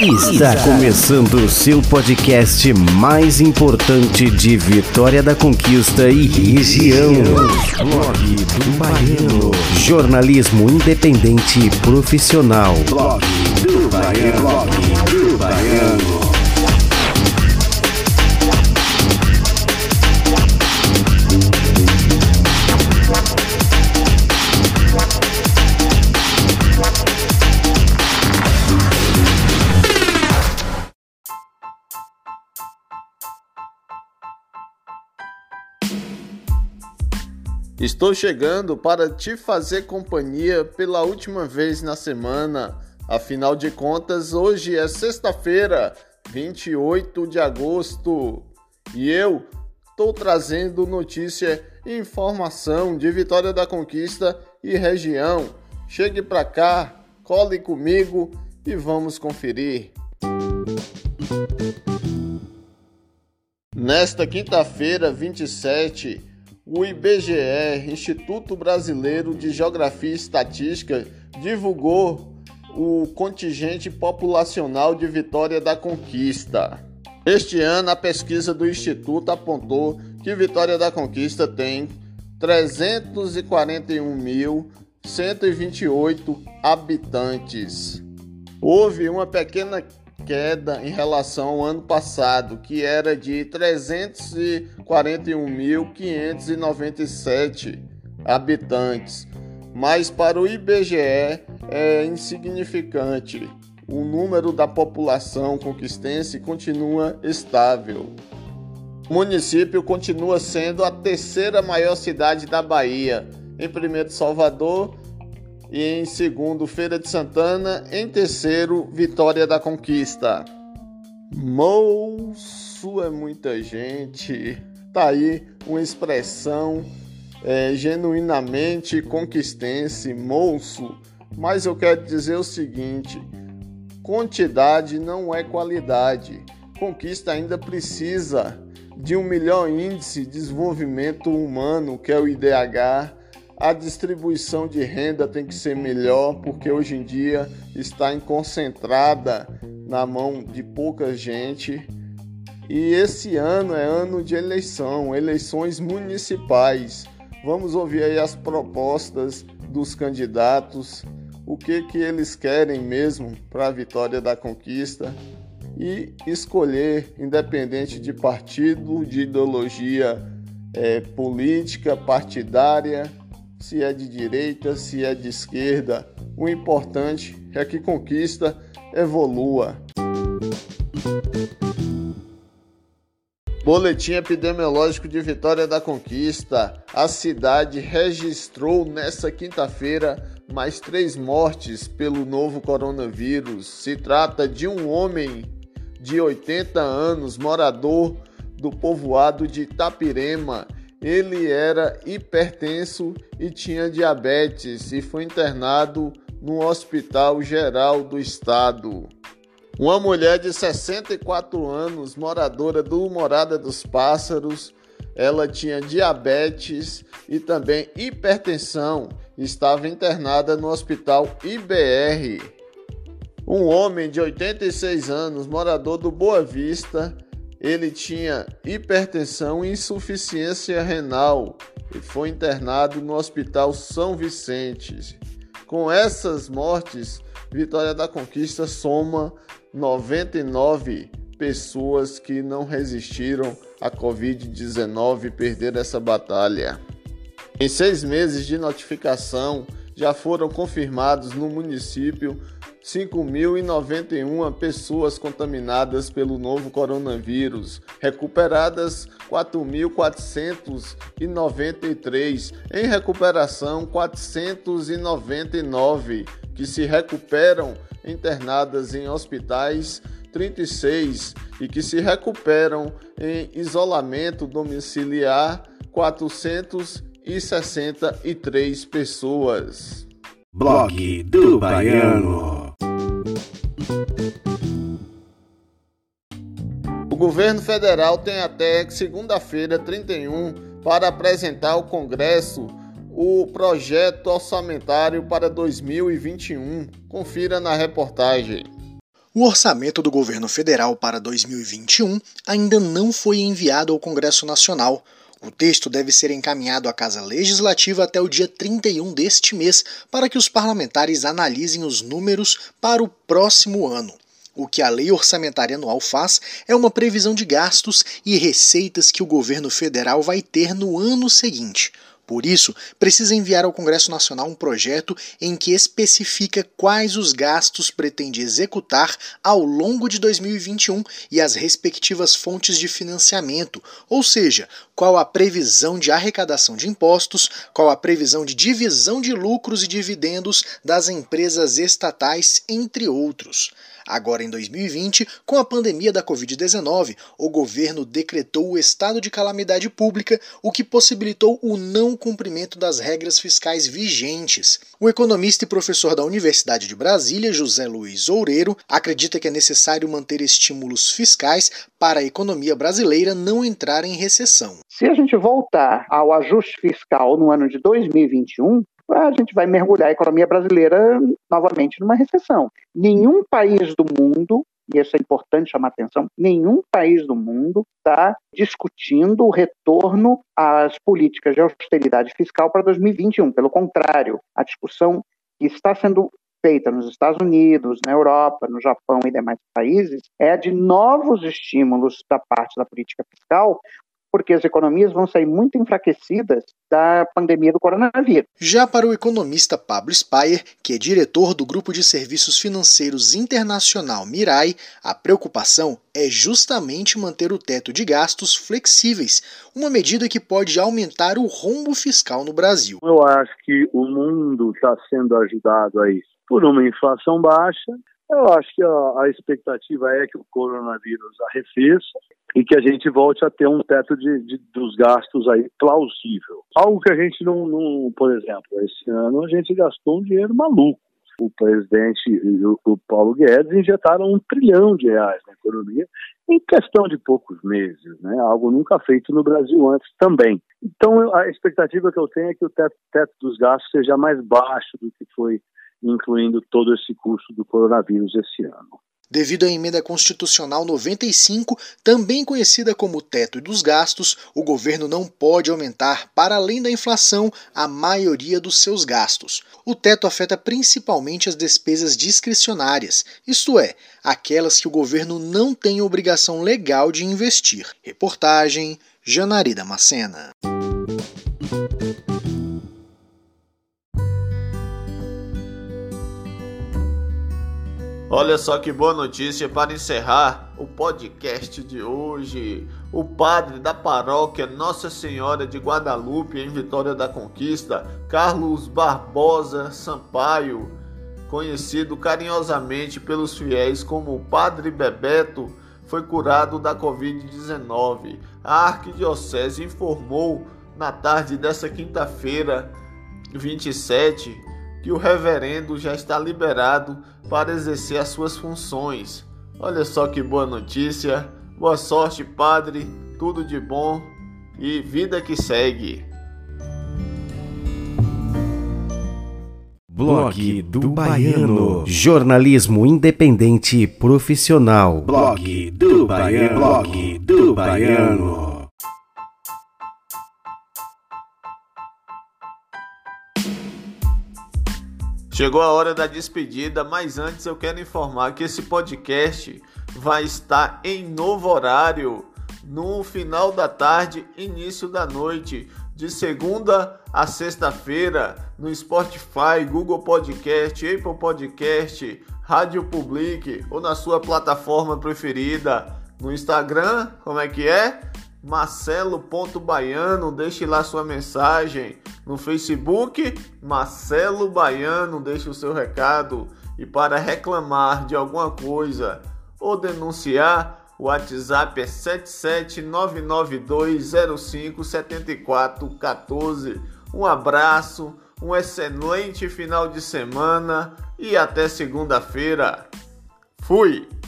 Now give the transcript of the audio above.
Está começando o seu podcast mais importante de Vitória da Conquista e região. Blog do Baiano. Jornalismo independente e profissional. Blog do Baiano. Estou chegando para te fazer companhia pela última vez na semana. Afinal de contas, hoje é sexta-feira, 28 de agosto, e eu estou trazendo notícia e informação de Vitória da Conquista e região. Chegue para cá, cole comigo e vamos conferir. Nesta quinta-feira, 27 o IBGE, Instituto Brasileiro de Geografia e Estatística, divulgou o contingente populacional de Vitória da Conquista. Este ano, a pesquisa do Instituto apontou que Vitória da Conquista tem 341.128 habitantes. Houve uma pequena queda em relação ao ano passado, que era de 341.597 habitantes, mas para o IBGE é insignificante. O número da população conquistense continua estável. O município continua sendo a terceira maior cidade da Bahia. Em primeiro, Salvador, e em segundo Feira de Santana, em terceiro Vitória da Conquista. Moço é muita gente. Tá aí uma expressão é, genuinamente conquistense, moço. Mas eu quero dizer o seguinte: quantidade não é qualidade. Conquista ainda precisa de um melhor índice de desenvolvimento humano, que é o IDH, a distribuição de renda tem que ser melhor, porque hoje em dia está concentrada na mão de pouca gente. E esse ano é ano de eleição, eleições municipais. Vamos ouvir aí as propostas dos candidatos, o que que eles querem mesmo para a vitória da conquista e escolher, independente de partido, de ideologia é, política, partidária se é de direita, se é de esquerda. O importante é que conquista evolua. Boletim epidemiológico de Vitória da Conquista. A cidade registrou nesta quinta-feira mais três mortes pelo novo coronavírus. Se trata de um homem de 80 anos, morador do povoado de Itapirema ele era hipertenso e tinha diabetes e foi internado no Hospital Geral do Estado. Uma mulher de 64 anos, moradora do Morada dos Pássaros, ela tinha diabetes e também hipertensão, estava internada no Hospital IBR. Um homem de 86 anos, morador do Boa Vista, ele tinha hipertensão e insuficiência renal e foi internado no Hospital São Vicente. Com essas mortes, Vitória da Conquista soma 99 pessoas que não resistiram à Covid-19 e perderam essa batalha. Em seis meses de notificação, já foram confirmados no município 5.091 pessoas contaminadas pelo novo coronavírus, recuperadas 4.493, em recuperação 499, que se recuperam internadas em hospitais 36 e que se recuperam em isolamento domiciliar 463 pessoas. Blog do Baiano. Governo federal tem até segunda-feira, 31, para apresentar ao Congresso o projeto orçamentário para 2021. Confira na reportagem. O orçamento do governo federal para 2021 ainda não foi enviado ao Congresso Nacional. O texto deve ser encaminhado à Casa Legislativa até o dia 31 deste mês para que os parlamentares analisem os números para o próximo ano. O que a Lei Orçamentária Anual faz é uma previsão de gastos e receitas que o governo federal vai ter no ano seguinte. Por isso, precisa enviar ao Congresso Nacional um projeto em que especifica quais os gastos pretende executar ao longo de 2021 e as respectivas fontes de financiamento, ou seja, qual a previsão de arrecadação de impostos, qual a previsão de divisão de lucros e dividendos das empresas estatais, entre outros. Agora, em 2020, com a pandemia da Covid-19, o governo decretou o estado de calamidade pública, o que possibilitou o não cumprimento das regras fiscais vigentes. O economista e professor da Universidade de Brasília, José Luiz Oureiro, acredita que é necessário manter estímulos fiscais para a economia brasileira não entrar em recessão. Se a gente voltar ao ajuste fiscal no ano de 2021, a gente vai mergulhar a economia brasileira novamente numa recessão. Nenhum país do mundo, e isso é importante chamar atenção, nenhum país do mundo está discutindo o retorno às políticas de austeridade fiscal para 2021. Pelo contrário, a discussão que está sendo feita nos Estados Unidos, na Europa, no Japão e demais países é de novos estímulos da parte da política fiscal porque as economias vão sair muito enfraquecidas da pandemia do coronavírus. Já para o economista Pablo Speyer, que é diretor do Grupo de Serviços Financeiros Internacional Mirai, a preocupação é justamente manter o teto de gastos flexíveis, uma medida que pode aumentar o rombo fiscal no Brasil. Eu acho que o mundo está sendo ajudado a isso por uma inflação baixa eu acho que a, a, expectativa é que o coronavírus arrefeça e que a gente volte a ter um teto de, de, dos gastos aí plausível. Algo que a gente não, não, por exemplo, esse ano a gente gastou um dinheiro maluco. O presidente e o, o Paulo Guedes injetaram um trilhão de reais na economia em questão de poucos meses, né? Algo nunca feito no Brasil antes também. Então a expectativa que eu tenho é que o teto, teto dos gastos seja mais baixo do que foi incluindo todo esse custo do coronavírus esse ano. Devido à emenda constitucional 95, também conhecida como teto dos gastos, o governo não pode aumentar, para além da inflação, a maioria dos seus gastos. O teto afeta principalmente as despesas discricionárias, isto é, aquelas que o governo não tem obrigação legal de investir. Reportagem Janari Macena. Olha só que boa notícia para encerrar o podcast de hoje. O padre da paróquia Nossa Senhora de Guadalupe, em Vitória da Conquista, Carlos Barbosa Sampaio, conhecido carinhosamente pelos fiéis como o Padre Bebeto, foi curado da Covid-19. A Arquidiocese informou na tarde dessa quinta-feira, 27, que o reverendo já está liberado para exercer as suas funções. Olha só que boa notícia. Boa sorte, padre. Tudo de bom e vida que segue. Blog do Baiano. Jornalismo independente e profissional. Blog do Baiano. Blog do Baiano. Chegou a hora da despedida, mas antes eu quero informar que esse podcast vai estar em novo horário, no final da tarde, início da noite, de segunda a sexta-feira, no Spotify, Google Podcast, Apple Podcast, Rádio Public ou na sua plataforma preferida. No Instagram, como é que é? Marcelo.baiano, deixe lá sua mensagem. No Facebook, Marcelo Baiano, deixe o seu recado. E para reclamar de alguma coisa ou denunciar, o WhatsApp é 77992057414. Um abraço, um excelente final de semana e até segunda-feira. Fui!